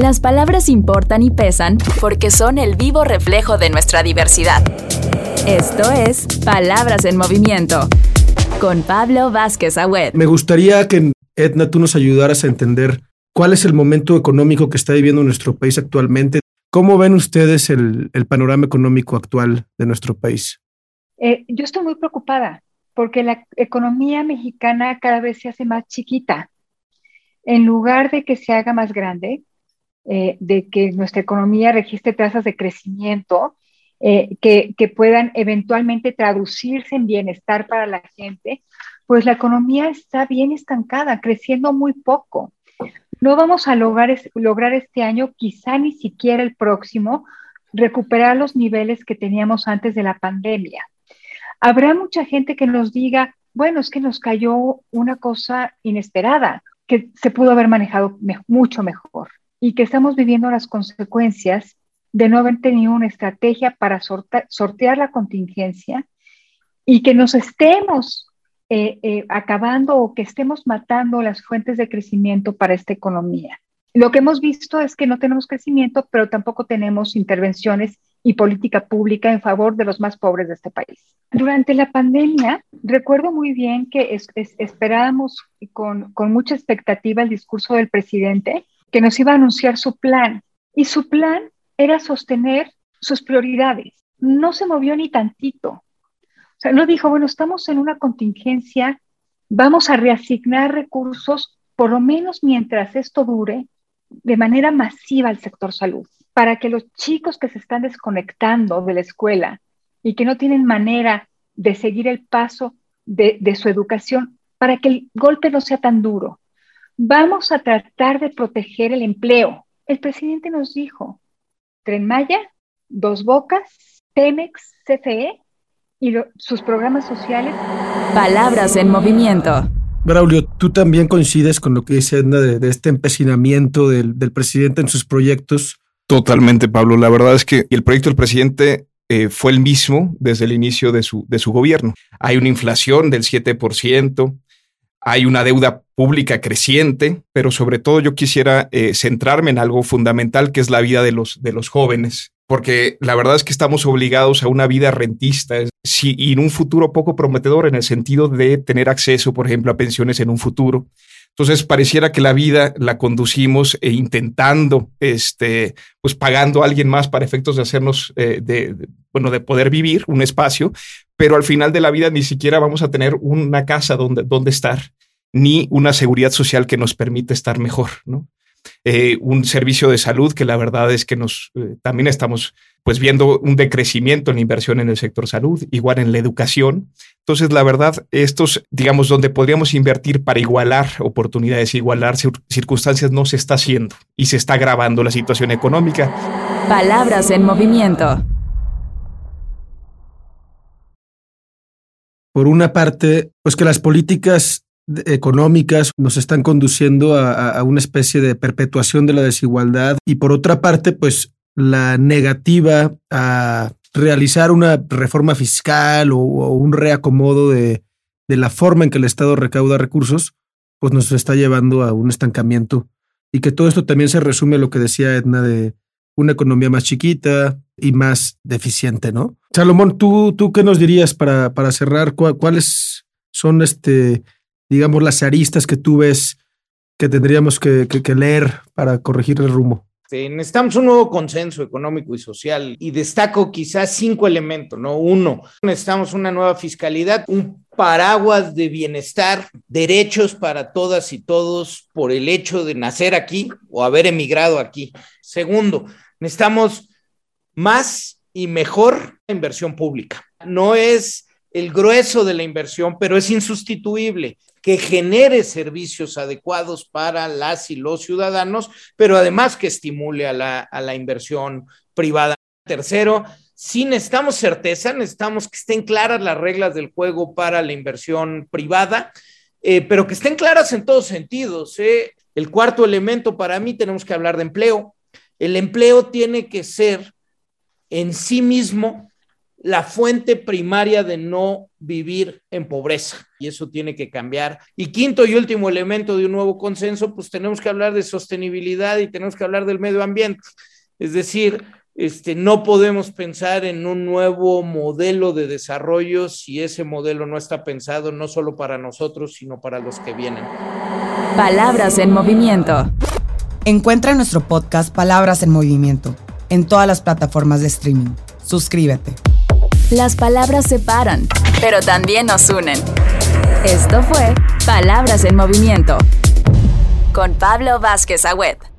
Las palabras importan y pesan porque son el vivo reflejo de nuestra diversidad. Esto es Palabras en Movimiento con Pablo Vázquez Agüed. Me gustaría que, Edna, tú nos ayudaras a entender cuál es el momento económico que está viviendo nuestro país actualmente. ¿Cómo ven ustedes el, panorama económico actual de nuestro país? Eh, yo estoy muy preocupada porque la economía mexicana cada vez se hace más chiquita. En lugar de que se haga más grande, eh, de que nuestra economía registre tasas de crecimiento eh, que, puedan eventualmente traducirse en bienestar para la gente, pues la economía está bien estancada, creciendo muy poco. No vamos a lograr, lograr este año, quizá ni siquiera el próximo, recuperar los niveles que teníamos antes de la pandemia. Habrá mucha gente que nos diga, bueno, es que nos cayó una cosa inesperada, que se pudo haber manejado mucho mejor y que estamos viviendo las consecuencias de no haber tenido una estrategia para sortear la contingencia y que nos estemos eh, eh, acabando o que estemos matando las fuentes de crecimiento para esta economía. Lo que hemos visto es que no tenemos crecimiento, pero tampoco tenemos intervenciones y política pública en favor de los más pobres de este país. Durante la pandemia, recuerdo muy bien que esperábamos con, con mucha expectativa el discurso del presidente que nos iba a anunciar su plan. Y su plan era sostener sus prioridades. No se movió ni tantito. O sea, no dijo, bueno, estamos en una contingencia, vamos a reasignar recursos, por lo menos mientras esto dure, de manera masiva al sector salud, para que los chicos que se están desconectando de la escuela y que no tienen manera de seguir el paso de, de su educación, para que el golpe no sea tan duro. Vamos a tratar de proteger el empleo. El presidente nos dijo, Tren Maya, Dos Bocas, Pemex, CFE y sus programas sociales. Palabras en movimiento. Braulio, ¿tú también coincides con lo que dice Edna de, este empecinamiento del, presidente en sus proyectos? Totalmente, Pablo. La verdad es que el proyecto del presidente eh, fue el mismo desde el inicio de su, de su gobierno. Hay una inflación del 7%, hay una deuda pública creciente, pero sobre todo yo quisiera eh, centrarme en algo fundamental que es la vida de los, de los jóvenes, porque la verdad es que estamos obligados a una vida rentista y en un futuro poco prometedor en el sentido de tener acceso, por ejemplo, a pensiones en un futuro. Entonces pareciera que la vida la conducimos eh, intentando, este, pues pagando a alguien más para efectos de hacernos, eh, de, bueno, de poder vivir un espacio, pero al final de la vida ni siquiera vamos a tener una casa donde, donde estar, ni una seguridad social que nos permita estar mejor, ¿no? Eh, un servicio de salud que la verdad es que nos eh, también estamos pues viendo un decrecimiento en la inversión en el sector salud, igual en la educación. Entonces, la verdad, estos, digamos, donde podríamos invertir para igualar oportunidades, igualar circunstancias, no se está haciendo y se está agravando la situación económica. Palabras en movimiento. Por una parte, pues que las políticas económicas nos están conduciendo a, una especie de perpetuación de la desigualdad y por otra parte, pues la negativa a realizar una reforma fiscal o, un reacomodo de, de, la forma en que el Estado recauda recursos, pues nos está llevando a un estancamiento y que todo esto también se resume a lo que decía Edna de una economía más chiquita y más deficiente, ¿no? Salomón, ¿tú, tú qué nos dirías para, para cerrar? ¿Cuáles son este digamos, las aristas que tú ves que tendríamos que, leer para corregir el rumbo? necesitamos un nuevo consenso económico y social y destaco quizás cinco elementos, ¿no? Uno, necesitamos una nueva fiscalidad, un paraguas de bienestar, derechos para todas y todos por el hecho de nacer aquí o haber emigrado aquí. Segundo, necesitamos más y mejor inversión pública. No es el grueso de la inversión, pero es insustituible que genere servicios adecuados para las y los ciudadanos, pero además que estimule a la, inversión privada. Tercero, si necesitamos certeza, necesitamos que estén claras las reglas del juego para la inversión privada, eh, pero que estén claras en todos sentidos. ¿eh? El cuarto elemento para mí tenemos que hablar de empleo. El empleo tiene que ser en sí mismo la fuente primaria de no vivir en pobreza y eso tiene que cambiar. Y quinto y último elemento de un nuevo consenso, pues tenemos que hablar de sostenibilidad y tenemos que hablar del medio ambiente. Es decir, este, no podemos pensar en un nuevo modelo de desarrollo si ese modelo no está pensado no solo para nosotros, sino para los que vienen. Palabras en movimiento. Encuentra nuestro podcast Palabras en Movimiento en todas las plataformas de streaming. Suscríbete. Las palabras separan, pero también nos unen. Esto fue Palabras en Movimiento con Pablo Vázquez Agüet.